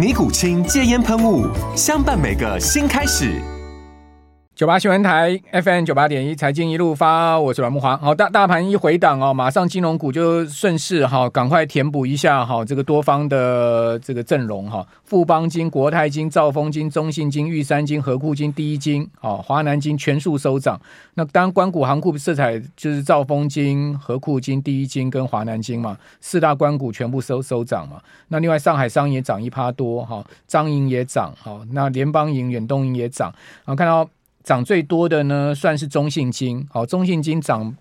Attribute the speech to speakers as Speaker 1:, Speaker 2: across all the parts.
Speaker 1: 尼古清戒烟喷雾，相伴每个新开始。
Speaker 2: 九八新闻台 FM 九八点一，财经一路发，我是阮慕华。好，大大盘一回档哦，马上金融股就顺势哈，赶快填补一下哈，这个多方的这个阵容哈。富邦金、国泰金、兆丰金、中信金、玉山金、合库金、第一金，好，华南金全数收涨。那当然，官股行库色彩就是兆丰金、和库金、第一金跟华南金嘛，四大官股全部收收涨嘛。那另外上海商也涨一趴多哈，彰银也涨好，那联邦银、远东银也涨。然后看到。涨最多的呢，算是中信金，好，中信金涨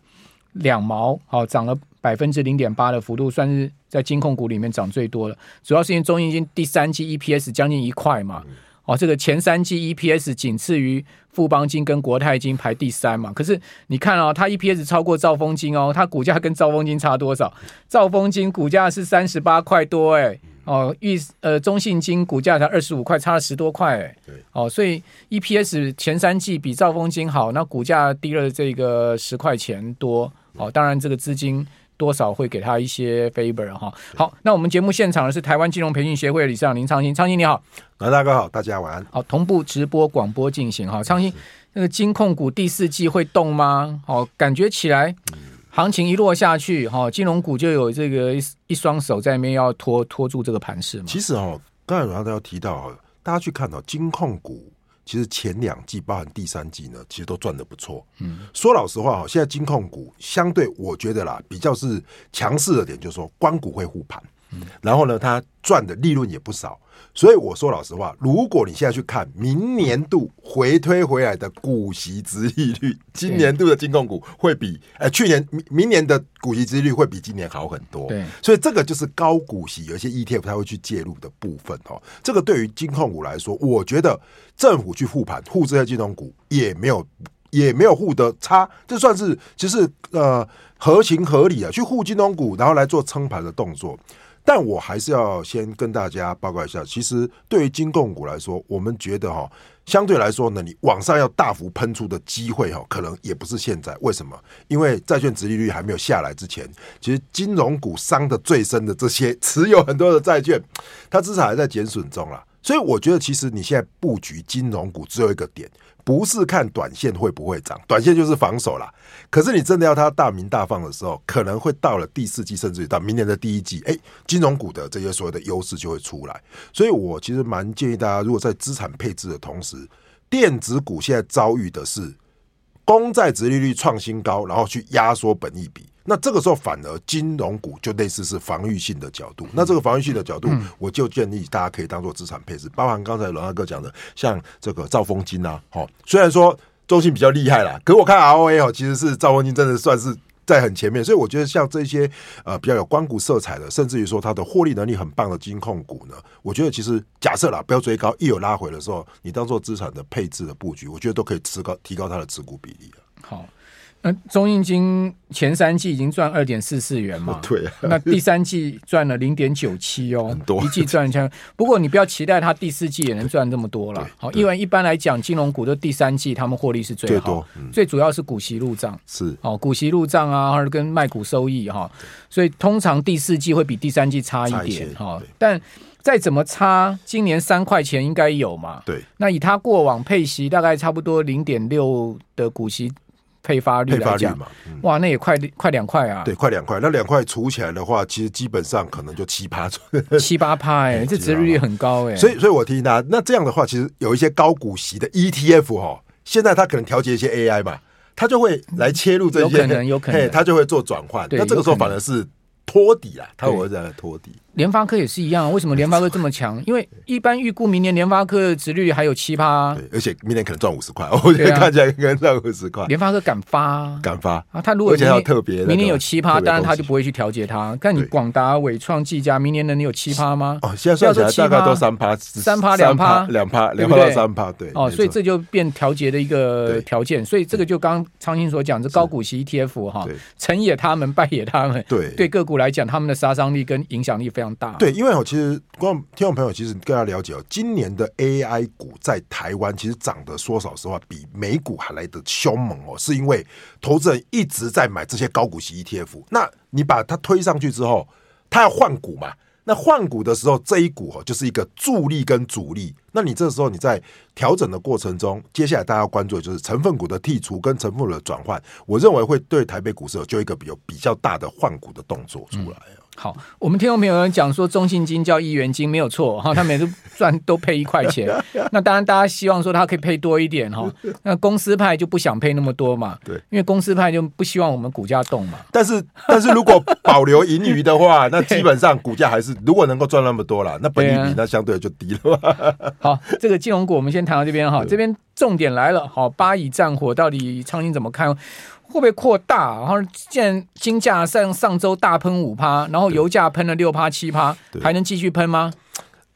Speaker 2: 两毛，好，涨了百分之零点八的幅度，算是在金控股里面涨最多的。主要是因为中信金第三期 EPS 将近一块嘛，哦，这个前三季 EPS 仅次于富邦金跟国泰金排第三嘛。可是你看哦，它 EPS 超过兆丰金哦，它股价跟兆丰金差多少？兆丰金股价是三十八块多，哎。哦，预呃中信金股价才二十五块，差了十多块哎。对。哦，所以 EPS 前三季比兆丰金好，那股价低了这个十块钱多。哦，当然这个资金多少会给他一些 favor 哈。好，那我们节目现场的是台湾金融培训协会理事长林昌兴，昌兴你好。
Speaker 3: 来，大哥好，大家晚安。
Speaker 2: 好，同步直播广播进行哈。昌兴，那个金控股第四季会动吗？好，感觉起来。嗯行情一落下去，哈，金融股就有这个一一双手在那边要拖拖住这个盘势嘛。
Speaker 3: 其实哦，刚才阮都要提到，大家去看到金控股，其实前两季包含第三季呢，其实都赚的不错。嗯，说老实话，现在金控股相对我觉得啦，比较是强势的点，就是说关股会护盘，嗯，然后呢，他赚的利润也不少。所以我说老实话，如果你现在去看明年度回推回来的股息值利率，今年度的金控股会比呃去年明明年的股息值利率会比今年好很多。对，所以这个就是高股息有一些 ETF 它会去介入的部分哦。这个对于金控股来说，我觉得政府去护盘护这些金融股也没有也没有护得差，这算是其实呃合情合理的去护金融股，然后来做撑盘的动作。但我还是要先跟大家报告一下，其实对于金控股来说，我们觉得哈，相对来说呢，你往上要大幅喷出的机会哈，可能也不是现在。为什么？因为债券殖利率还没有下来之前，其实金融股伤的最深的这些持有很多的债券，它至少还在减损中啦。所以我觉得，其实你现在布局金融股只有一个点。不是看短线会不会涨，短线就是防守啦。可是你真的要它大鸣大放的时候，可能会到了第四季，甚至于到明年的第一季，哎，金融股的这些所谓的优势就会出来。所以我其实蛮建议大家，如果在资产配置的同时，电子股现在遭遇的是公债殖利率创新高，然后去压缩本益比。那这个时候反而金融股就类似是防御性的角度，那这个防御性的角度，我就建议大家可以当做资产配置，包含刚才罗大哥讲的，像这个兆丰金啊，好，虽然说中信比较厉害啦，可我看 ROA 哦，其实是兆丰金真的算是在很前面，所以我觉得像这些呃比较有光谷色彩的，甚至于说它的获利能力很棒的金控股呢，我觉得其实假设啦，不要追高，一有拉回的时候，你当做资产的配置的布局，我觉得都可以提高提高它的持股比例。
Speaker 2: 好。那中印金前三季已经赚二点四四元嘛？
Speaker 3: 对。
Speaker 2: 那第三季赚了零点九七哦，
Speaker 3: 很多。
Speaker 2: 一季赚一千。不过你不要期待它第四季也能赚这么多了。好，因为一般来讲，金融股的第三季他们获利是最好，最主要是股息入账是。哦，股息入账啊，或者跟卖股收益哈，所以通常第四季会比第三季差一点哈。但再怎么差，今年三块钱应该有嘛？对。那以它过往配息大概差不多零点六的股息。配发率来讲嘛，嗯、哇，那也快快两块啊！
Speaker 3: 对，快两块。那两块除起来的话，其实基本上可能就七八
Speaker 2: 七八趴哎，这殖利率很高哎、欸。
Speaker 3: 所以，所以我提醒大家，那这样的话，其实有一些高股息的 ETF 哈、哦，现在它可能调节一些 AI 嘛，它就会来切入这些，
Speaker 2: 有可能，有可能，
Speaker 3: 它就会做转换。那这个时候反而是托底啊，他会在托底。
Speaker 2: 联发科也是一样，为什么联发科这么强？因为一般预估明年联发科的值率还有七趴，
Speaker 3: 对，而且明年可能赚五十块，我觉得看起来可能赚五十块。
Speaker 2: 联发科敢发，
Speaker 3: 敢发
Speaker 2: 啊！他如果
Speaker 3: 而且要特别
Speaker 2: 明年有七趴，当然他就不会去调节它。看你广达、伟创、技嘉，明年能有七趴吗？
Speaker 3: 哦，现在算起来大概都三趴，
Speaker 2: 三趴两趴，
Speaker 3: 两趴两趴到三趴，对。
Speaker 2: 哦，所以这就变调节的一个条件。所以这个就刚昌兴所讲，这高股息 ETF 哈，成也他们，败也他们。对，对个股来讲，他们的杀伤力跟影响力非常大。
Speaker 3: 对，因为我其实，观众听众朋友，其实更加了解哦，今年的 AI 股在台湾其实涨得说老实话，比美股还来得凶猛哦，是因为投资人一直在买这些高股息 ETF。那你把它推上去之后，它要换股嘛？那换股的时候，这一股哦就是一个助力跟阻力。那你这时候你在调整的过程中，接下来大家要关注的就是成分股的剔除跟成分股的转换。我认为会对台北股市有就一个比较比较大的换股的动作出来。
Speaker 2: 好，我们听众朋友讲说中信金叫一元金没有错哈，他每次赚都配一块钱。那当然大家希望说他可以配多一点哈。那公司派就不想配那么多嘛，对，因为公司派就不希望我们股价动嘛。
Speaker 3: 但是但是如果保留盈余的话，那基本上股价还是如果能够赚那么多了，那本益比那相对就低了。
Speaker 2: 好，这个金融股我们先谈到这边哈，这边重点来了，好，巴以战火到底昌兴怎么看？会不会扩大？然后现金价上上周大喷五趴，然后油价喷了六趴七趴，还能继续喷吗？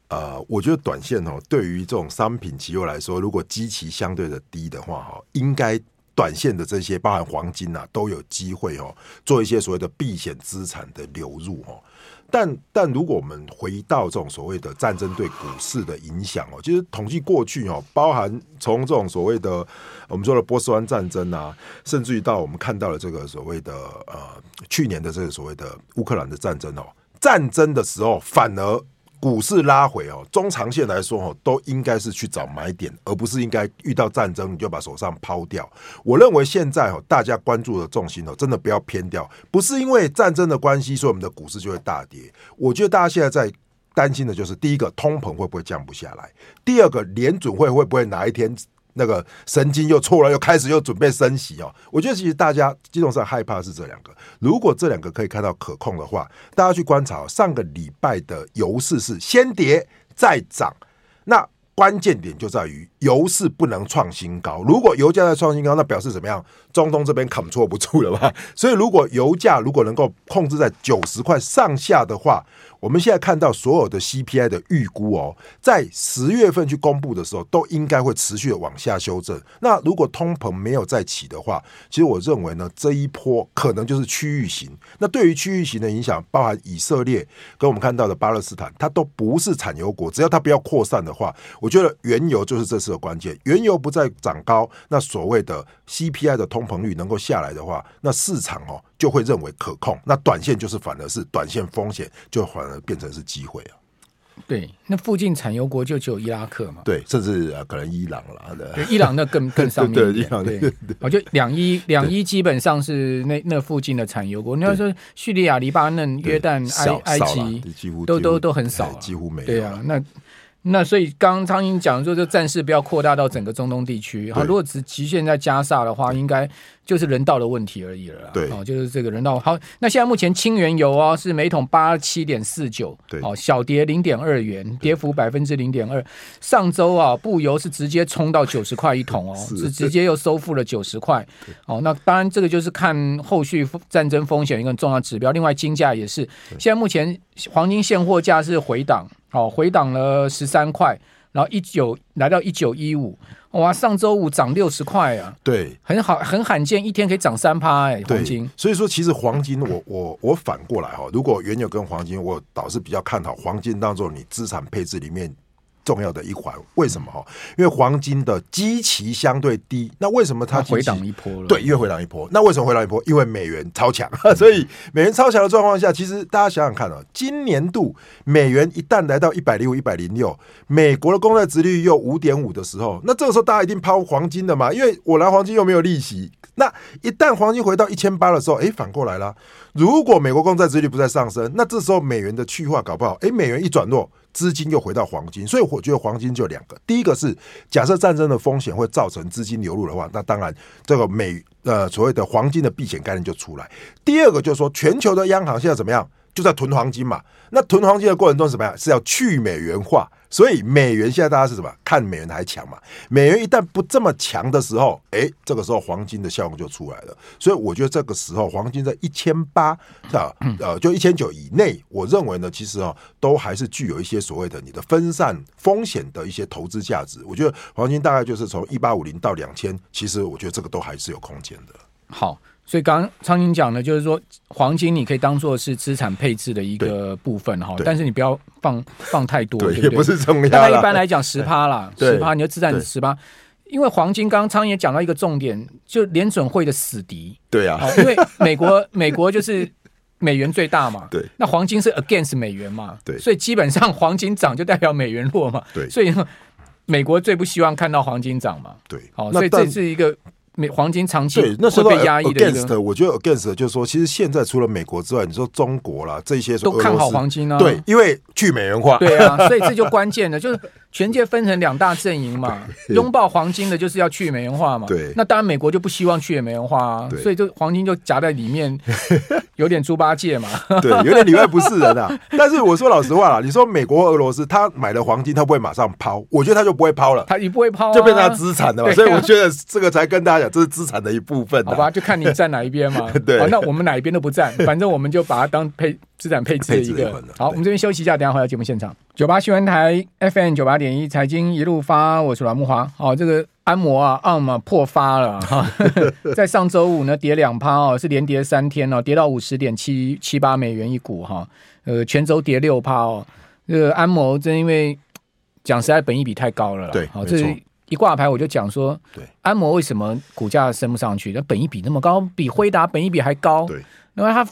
Speaker 3: 呃，我觉得短线哦，对于这种商品期货来说，如果基期相对的低的话，哈，应该短线的这些包含黄金啊，都有机会哦，做一些所谓的避险资产的流入哦。但但如果我们回到这种所谓的战争对股市的影响哦，其实统计过去哦，包含从这种所谓的我们说的波斯湾战争啊，甚至于到我们看到了这个所谓的呃去年的这个所谓的乌克兰的战争哦，战争的时候反而。股市拉回哦，中长线来说哦，都应该是去找买点，而不是应该遇到战争你就把手上抛掉。我认为现在哦，大家关注的重心哦，真的不要偏掉，不是因为战争的关系，所以我们的股市就会大跌。我觉得大家现在在担心的就是，第一个通膨会不会降不下来，第二个联准会会不会哪一天。那个神经又错了，又开始又准备升息哦。我觉得其实大家基本上害怕是这两个。如果这两个可以看到可控的话，大家去观察上个礼拜的油市是先跌再涨，那关键点就在于油市不能创新高。如果油价在创新高，那表示怎么样？中东这边扛错不住了吧？所以如果油价如果能够控制在九十块上下的话。我们现在看到所有的 CPI 的预估哦，在十月份去公布的时候，都应该会持续的往下修正。那如果通膨没有再起的话，其实我认为呢，这一波可能就是区域型。那对于区域型的影响，包含以色列跟我们看到的巴勒斯坦，它都不是产油国，只要它不要扩散的话，我觉得原油就是这次的关键。原油不再涨高，那所谓的 CPI 的通膨率能够下来的话，那市场哦。就会认为可控，那短线就是反而是短线风险，就反而变成是机会啊。
Speaker 2: 对，那附近产油国就只有伊拉克嘛。
Speaker 3: 对，甚至可能伊朗了。
Speaker 2: 对，伊朗那更 更上面。对，伊朗
Speaker 3: 对。
Speaker 2: 我就两伊两伊基本上是那那附近的产油国。你要说叙利亚、黎巴嫩、约旦、埃埃及，几乎都都都很少，
Speaker 3: 几乎没有。
Speaker 2: 对啊，那。那所以刚刚昌兴讲说，这战事不要扩大到整个中东地区。好，如果只局限在加沙的话，应该就是人道的问题而已了。对，哦，就是这个人道。好，那现在目前清原油哦是每桶八七点四九，对，哦，小跌零点二元，跌幅百分之零点二。上周啊，布油是直接冲到九十块一桶哦，是直接又收复了九十块。哦，那当然这个就是看后续战争风险一个重要指标。另外金价也是，现在目前黄金现货价是回档。哦，回档了十三块，然后一九来到一九一五，哇，上周五涨六十块啊，
Speaker 3: 对，
Speaker 2: 很好，很罕见，一天可以涨三趴哎，黄金。
Speaker 3: 所以说，其实黄金我，我我我反过来哈，如果原油跟黄金，我倒是比较看好黄金当做你资产配置里面。重要的一环，为什么哈？因为黄金的基期相对低，那为什么它
Speaker 2: 回档一波了？
Speaker 3: 对，因为回档一波。那为什么回档一波？因为美元超强，所以美元超强的状况下，其实大家想想看啊，今年度美元一旦来到一百零五、一百零六，美国的公债殖率又五点五的时候，那这个时候大家一定抛黄金的嘛？因为我拿黄金又没有利息。那一旦黄金回到一千八的时候，哎，反过来了。如果美国公债殖利率不再上升，那这时候美元的去化搞不好，哎，美元一转弱。资金又回到黄金，所以我觉得黄金就两个，第一个是假设战争的风险会造成资金流入的话，那当然这个美呃所谓的黄金的避险概念就出来。第二个就是说，全球的央行现在怎么样？就在囤黄金嘛，那囤黄金的过程中是什么样？是要去美元化，所以美元现在大家是什么？看美元还强嘛？美元一旦不这么强的时候，哎，这个时候黄金的效用就出来了。所以我觉得这个时候黄金在一千八啊，呃，就一千九以内，我认为呢，其实啊，都还是具有一些所谓的你的分散风险的一些投资价值。我觉得黄金大概就是从一八五零到两千，其实我觉得这个都还是有空间的。
Speaker 2: 好。所以刚刚昌兴讲的，就是说黄金你可以当做是资产配置的一个部分哈，但是你不要放 放太多，对，对不对？
Speaker 3: 也不是重要。
Speaker 2: 大概一般来讲十趴啦，十趴你就资产十趴，因为黄金刚刚昌兴也讲到一个重点，就联准会的死敌。
Speaker 3: 对啊，
Speaker 2: 因为美国 美国就是美元最大嘛，
Speaker 3: 对，
Speaker 2: 那黄金是 against 美元嘛，
Speaker 3: 对，
Speaker 2: 所以基本上黄金涨就代表美元弱嘛，
Speaker 3: 对，
Speaker 2: 所以美国最不希望看到黄金涨嘛，
Speaker 3: 对，
Speaker 2: 好，所以这是一个。美黄金长期
Speaker 3: 对那时候
Speaker 2: 被压抑的
Speaker 3: against，我觉得 against 就是说，其实现在除了美国之外，你说中国啦，这些
Speaker 2: 都看好黄金啊。
Speaker 3: 对，因为去美元化。
Speaker 2: 对啊，所以这就关键了，就是全界分成两大阵营嘛。拥抱黄金的就是要去美元化嘛。
Speaker 3: 对，
Speaker 2: 那当然美国就不希望去美元化啊，所以就黄金就夹在里面，有点猪八戒嘛。
Speaker 3: 对，有点里外不是人啊。但是我说老实话啦，你说美国、俄罗斯，他买了黄金，他不会马上抛，我觉得他就不会抛了，
Speaker 2: 他也不会抛，
Speaker 3: 就变成他资产了嘛。所以我觉得这个才跟大家讲，这是资产的一部分，
Speaker 2: 好吧，就看你站哪一边嘛。
Speaker 3: 对，
Speaker 2: 好，那我们哪一边都不站，反正我们就把它当配资产配置的一个。好，我们这边休息一下，等下回到节目现场。九八新闻台 FM 九八点一，财经一路发，我是阮木华。好，这个安摩啊，ARM 啊破发了哈，在上周五呢跌两趴哦，是连跌三天哦，跌到五十点七七八美元一股哈。呃，全周跌六趴哦。这个安摩真因为讲实在，本益比太高了啦。
Speaker 3: 对，
Speaker 2: 好，这。一挂牌我就讲说，对，安摩为什么股价升不上去？那本益比那么高，比辉达本益比还高。
Speaker 3: 对，
Speaker 2: 那么他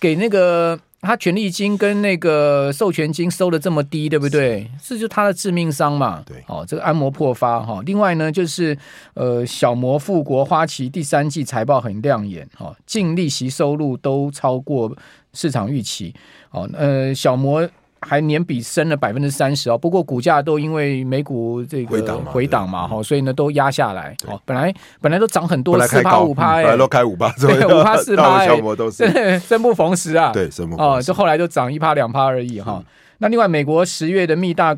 Speaker 2: 给那个他权利金跟那个授权金收的这么低，对不对？是，是就他的致命伤嘛。
Speaker 3: 对，
Speaker 2: 哦，这个安摩破发哈。另外呢，就是呃，小摩、富国、花旗第三季财报很亮眼哈，净利息收入都超过市场预期。哦，呃，小摩。还年比升了百分之三十哦，不过股价都因为美股这个回档嘛，哈，所以呢都压下来。哦，本来本来都涨很多，四趴五趴，哎，
Speaker 3: 本来都开五趴，
Speaker 2: 对，五趴四趴，
Speaker 3: 小摩都是
Speaker 2: 生不逢时啊。
Speaker 3: 对，生不
Speaker 2: 哦，就后来就涨一趴两趴而已哈。那另外，美国十月的密大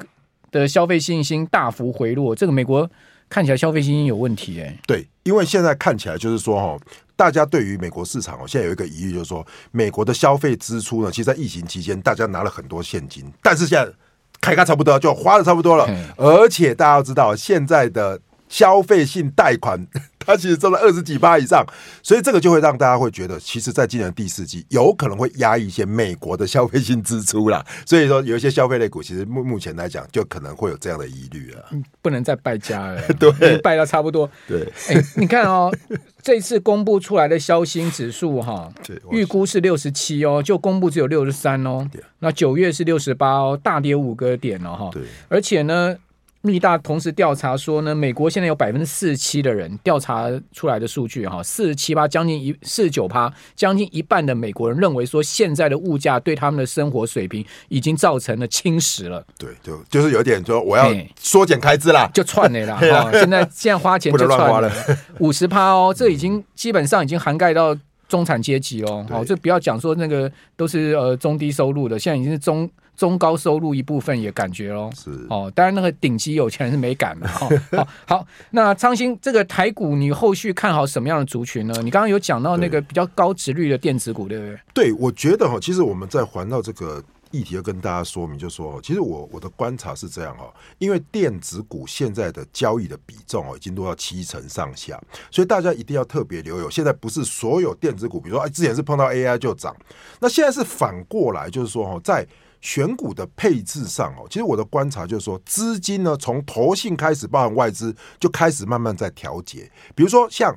Speaker 2: 的消费信心大幅回落，这个美国看起来消费信心有问题哎。
Speaker 3: 对，因为现在看起来就是说哈。大家对于美国市场哦，现在有一个疑虑，就是说美国的消费支出呢，其实，在疫情期间，大家拿了很多现金，但是现在开开差不多，就花的差不多了，而且大家要知道，现在的消费性贷款。它其实挣了二十几趴以上，所以这个就会让大家会觉得，其实，在今年第四季有可能会压抑一些美国的消费性支出啦。所以说，有一些消费类股，其实目目前来讲，就可能会有这样的疑虑了。
Speaker 2: 不能再败家了，
Speaker 3: 对，
Speaker 2: 败到差不多。
Speaker 3: 对，
Speaker 2: 哎，你看哦，这次公布出来的消薪指数哈，预估是六十七哦，就公布只有六十三哦。那九月是六十八哦，大跌五个点了哈。对，而且呢。密大同时调查说呢，美国现在有百分之四十七的人调查出来的数据哈，四十七趴，将近一四十九趴，将近一半的美国人认为说，现在的物价对他们的生活水平已经造成了侵蚀了。对，就就是有点说我要缩减开支啦，就串了啦。哈，现在现在花钱就串了 五十趴哦，这已经基本上已经涵盖到中产阶级哦。好，这不要讲说那个都是呃中低收入的，现在已经是中。中高收入一部分也感觉喽，是哦，当然那个顶级有钱人是没感的哈。好，好，那昌兴这个台股，你后续看好什么样的族群呢？你刚刚有讲到那个比较高值率的电子股，对不对？对，我觉得哈，其实我们在环绕这个议题要跟大家说明，就是说，其实我我的观察是这样哈，因为电子股现在的交易的比重哦，已经都要七成上下，所以大家一定要特别留有。现在不是所有电子股，比如说哎，之前是碰到 AI 就涨，那现在是反过来，就是说哈，在选股的配置上哦，其实我的观察就是说，资金呢从投信开始，包含外资就开始慢慢在调节。比如说像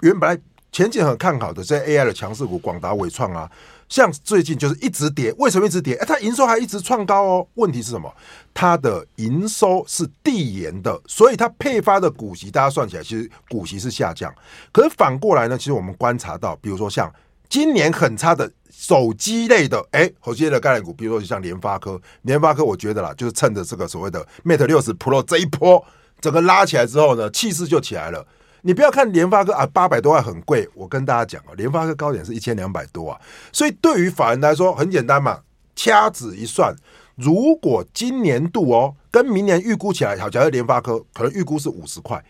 Speaker 2: 原本前景很看好的这些 AI 的强势股，广达、伟创啊，像最近就是一直跌，为什么一直跌？哎，它营收还一直创高哦。问题是什么？它的营收是递延的，所以它配发的股息，大家算起来其实股息是下降。可是反过来呢，其实我们观察到，比如说像
Speaker 3: 今年很差的手机类的，哎，手机类的概念股，比如说像联发科，联发科我觉得啦，就是趁着这个所谓的 Mate 六十 Pro 这一波整个拉起来之后呢，气势就起来了。你不要看联发科啊，八百多万很贵，我跟大家讲啊，联发科高点是一千两百多啊，所以对于法人来说很简单嘛，掐指一算，如果今年度哦跟明年预估起来，好，假设联发科可能预估是五十块，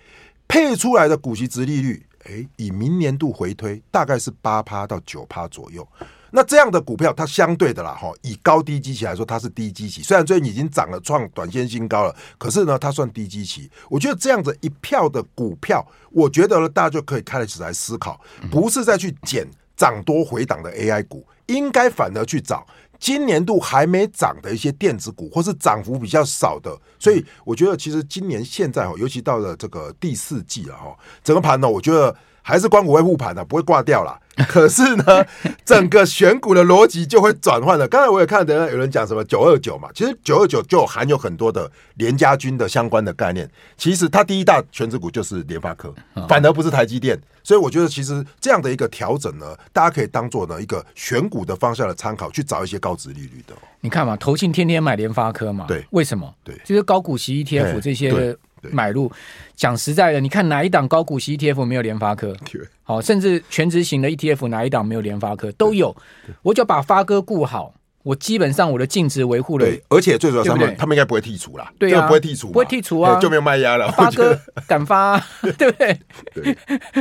Speaker 3: 配出来的股息值利率。诶，以明年度回推，大概是八趴到九趴左右。那这样的股票，它相对的啦，哈，以高低基期来说，它是低基期。虽然最近已经涨了，创短线新高了，可是呢，它算低基期。我觉得这样子一票的股票，我觉得呢，大家就可以开始来思考，不是再去捡涨多回档的 AI 股，应该反而去找。今年度还没涨的一些电子股，或是涨幅比较少的，所以我觉得其实今年现在哈，尤其到了这个第四季了哈，整个盘呢，我觉得还是光股会护盘的，不会挂掉啦。可是呢，整个选股的逻辑就会转换了。刚才我也看到有人讲什么九二九嘛，其实九二九就含有很多的联家军的相关的概念。其实它第一大全值股就是联发科，反而不是台积电。所以我觉得其实这样的一个调整呢，大家可以当做呢一个选股的方向的参考，去找一些高值利率的。
Speaker 2: 你看嘛，投信天天买联发科嘛，
Speaker 3: 对，
Speaker 2: 为什么？
Speaker 3: 对，
Speaker 2: 就是高股息 ETF 这些。买入，讲实在的，你看哪一档高股息 ETF 没有联发科？好，甚至全职型的 ETF 哪一档没有联发科？都有。我就把发哥顾好，我基本上我的净值维护了。
Speaker 3: 对，而且最主要他们他们应该不会剔除啦。
Speaker 2: 对啊，
Speaker 3: 不会剔除，
Speaker 2: 不会剔除啊，
Speaker 3: 就没有卖压了。
Speaker 2: 发哥 敢发，对不对？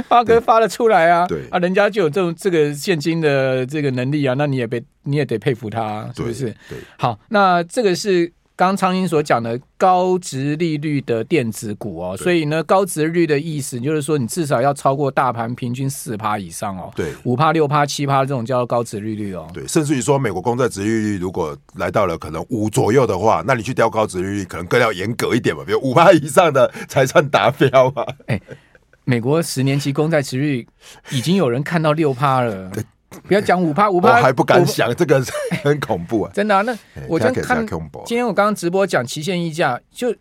Speaker 2: 发哥发了出来啊，
Speaker 3: 对
Speaker 2: 啊，人家就有这种这个现金的这个能力啊，那你也被你也得佩服他，是不是？
Speaker 3: 对，
Speaker 2: 好，那这个是。刚昌兴所讲的高值利率的电子股哦，所以呢，高值利率的意思就是说，你至少要超过大盘平均四趴以上哦。
Speaker 3: 对，
Speaker 2: 五趴、六趴、七趴这种叫做高值利率哦。
Speaker 3: 对，甚至于说，美国公债值利率如果来到了可能五左右的话，那你去调高值利率，可能更要严格一点嘛，比如五趴以上的才算达标嘛。
Speaker 2: 哎，美国十年期公债值利率已经有人看到六趴了。不要讲五趴五趴，
Speaker 3: 我还不敢想，这个 很恐怖啊！
Speaker 2: 真的啊，那我就看今天我刚刚直播讲期限溢价，就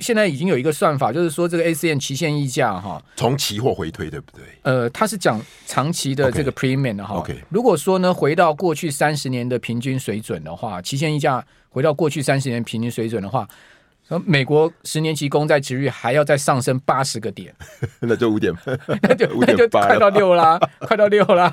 Speaker 2: 现在已经有一个算法，就是说这个 ACN 期限溢价哈，
Speaker 3: 从期货回推对不对？
Speaker 2: 呃，它是讲长期的这个 premium 的哈。
Speaker 3: OK，
Speaker 2: 如果说呢，回到过去三十年的平均水准的话，期限溢价回到过去三十年平均水准的话，说美国十年期公债值率还要再上升八十个点，
Speaker 3: 那就五点，
Speaker 2: 那就那就快到六啦，快到六啦。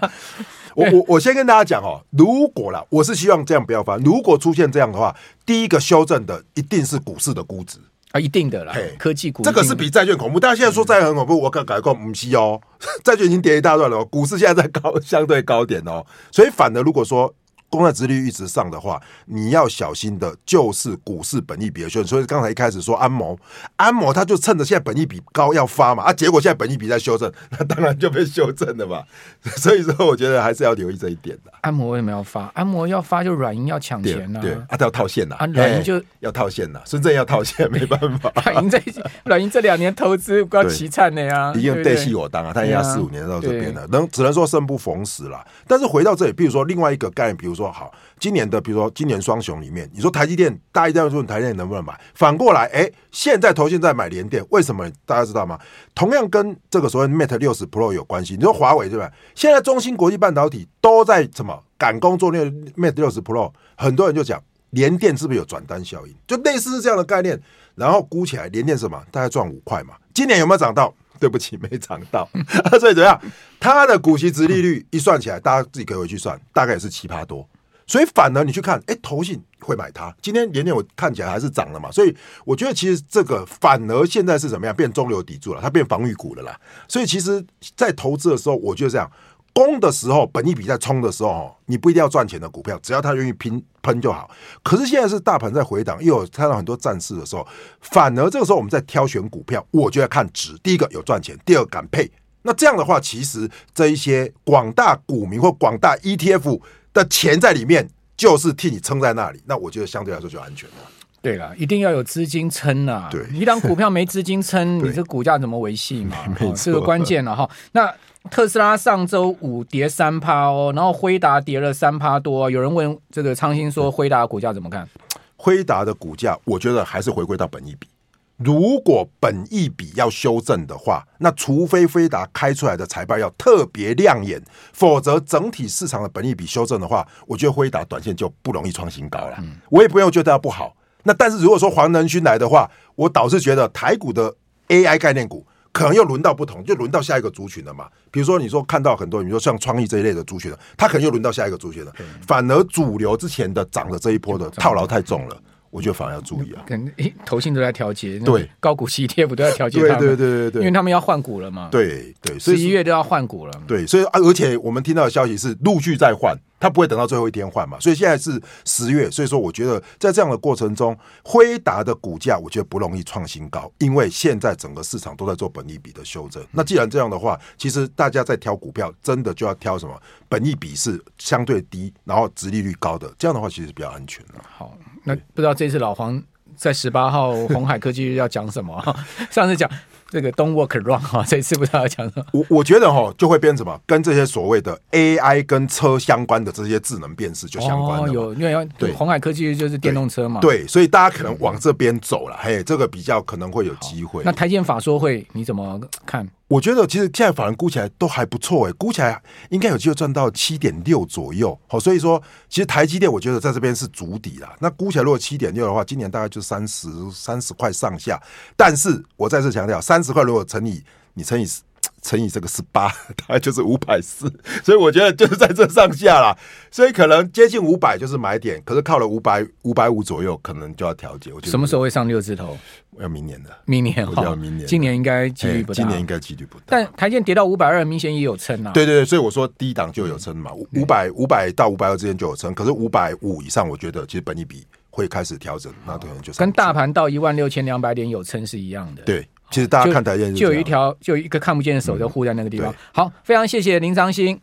Speaker 3: 我我我先跟大家讲哦，如果啦，我是希望这样不要发。如果出现这样的话，第一个修正的一定是股市的估值
Speaker 2: 啊，一定的啦。科技股
Speaker 3: 这个是比债券恐怖。大家现在说债券很恐怖，我敢改过不是哦，债券已经跌一大段了，股市现在在高相对高点哦，所以反而如果说。公债殖利率一直上的话，你要小心的就是股市本益比的修正。所以刚才一开始说安谋，安谋他就趁着现在本益比高要发嘛，啊，结果现在本益比在修正，那当然就被修正了嘛。所以说，我觉得还是要留意这一点的。
Speaker 2: 安摩为什么要发？安摩要发就软银要抢钱呐、啊，
Speaker 3: 对，啊，他要套现呐、啊，
Speaker 2: 啊，软银就
Speaker 3: 要套现呐，深圳要套现，没办法。
Speaker 2: 软银这软银这两年投资比较凄惨的呀，
Speaker 3: 已经对戏我当啊，他压四五年到这边了，能只能说生不逢时了。但是回到这里，比如说另外一个概念，比如说好。今年的，比如说今年双雄里面，你说台积电，大家一定要说台电能不能买？反过来，哎，现在投现在买联电，为什么？大家知道吗？同样跟这个所谓 Mate 六十 Pro 有关系。你说华为对吧？现在中芯国际半导体都在什么赶工做那 Mate 六十 Pro，很多人就讲联电是不是有转单效应？就类似是这样的概念。然后估起来联电什么？大概赚五块嘛。今年有没有涨到？对不起，没涨到。所以怎样？它的股息殖利率一算起来，大家自己可以回去算，大概也是七趴多。所以反而你去看，哎，投信会买它。今天年年我看起来还是涨了嘛，所以我觉得其实这个反而现在是怎么样变中流砥柱了，它变防御股了啦。所以其实，在投资的时候，我觉得这样攻的时候，本益比在冲的时候，你不一定要赚钱的股票，只要它愿意拼喷就好。可是现在是大盘在回档，又有看到很多战事的时候，反而这个时候我们在挑选股票，我就要看值。第一个有赚钱，第二敢配。那这样的话，其实这一些广大股民或广大 ETF。的钱在里面，就是替你撑在那里，那我觉得相对来说就安全了。
Speaker 2: 对了，一定要有资金撑啊。
Speaker 3: 对，
Speaker 2: 一档股票没资金撑，你这股价怎么维系嘛？这个关键了哈。那特斯拉上周五跌三趴哦，然后辉达跌了三趴多。有人问这个昌兴说，辉达股价怎么看？
Speaker 3: 辉达的股价，我觉得还是回归到本一比。如果本益比要修正的话，那除非飞达开出来的财报要特别亮眼，否则整体市场的本益比修正的话，我觉得辉达短线就不容易创新高了。嗯、我也不用觉得它不好。那但是如果说黄仁勋来的话，我倒是觉得台股的 AI 概念股可能又轮到不同，就轮到下一个族群了嘛。比如说你说看到很多，你说像创意这一类的族群了，它可能又轮到下一个族群了。嗯、反而主流之前的涨的这一波的套牢太重了。我觉得反而要注意啊，
Speaker 2: 跟投信都在调节，
Speaker 3: 对。
Speaker 2: 高股息 ETF 都在调节，
Speaker 3: 对对对对对，
Speaker 2: 因为他们要换股了嘛，
Speaker 3: 对对，
Speaker 2: 十一月都要换股了，
Speaker 3: 对，所以而且我们听到的消息是陆续在换，他不会等到最后一天换嘛，所以现在是十月，所以说我觉得在这样的过程中，辉达的股价我觉得不容易创新高，因为现在整个市场都在做本益比的修正。那既然这样的话，其实大家在挑股票，真的就要挑什么本益比是相对低，然后殖利率高的，这样的话其实比较安全的。
Speaker 2: 好，那不知道这次老黄。在十八号红海科技要讲什么？上次讲这个 Don't Walk Wrong 哈，这次不知道要讲什么。
Speaker 3: 我我觉得哈，就会变什么，跟这些所谓的 AI 跟车相关的这些智能辨识就相关了。
Speaker 2: 有，因为对红海科技就是电动车嘛。
Speaker 3: 对，所以大家可能往这边走了。嘿，这个比较可能会有机会。
Speaker 2: 那台建法说会你怎么看？
Speaker 3: 我觉得其实现在法人估起来都还不错哎，估起来应该有机会赚到七点六左右。好，所以说其实台积电我觉得在这边是足底啦。那估起来如果七点六的话，今年大概就三十三十块上下。但是我再次强调，三十块如果乘以你乘以。乘以这个十八，大概就是五百四，所以我觉得就是在这上下啦，所以可能接近五百就是买点，可是靠了五百五百五左右，可能就要调节。我觉得
Speaker 2: 什么时候会上六字头？
Speaker 3: 要明年的，
Speaker 2: 明年
Speaker 3: 哈，要明年，
Speaker 2: 今年应该几率不大，
Speaker 3: 今年应该几率不大。
Speaker 2: 但台积电跌到五百二，明显也有撑啊。
Speaker 3: 对对对，所以我说低档就有撑嘛，五百五百到五百二之间就有撑，可是五百五以上，我觉得其实本一比会开始调整，那可能就是
Speaker 2: 跟大盘到一万六千两百点有撑是一样的。
Speaker 3: 对。其实大家看台电，
Speaker 2: 就有一条，就有一个看不见的手在护在那个地方。好，非常谢谢林长兴。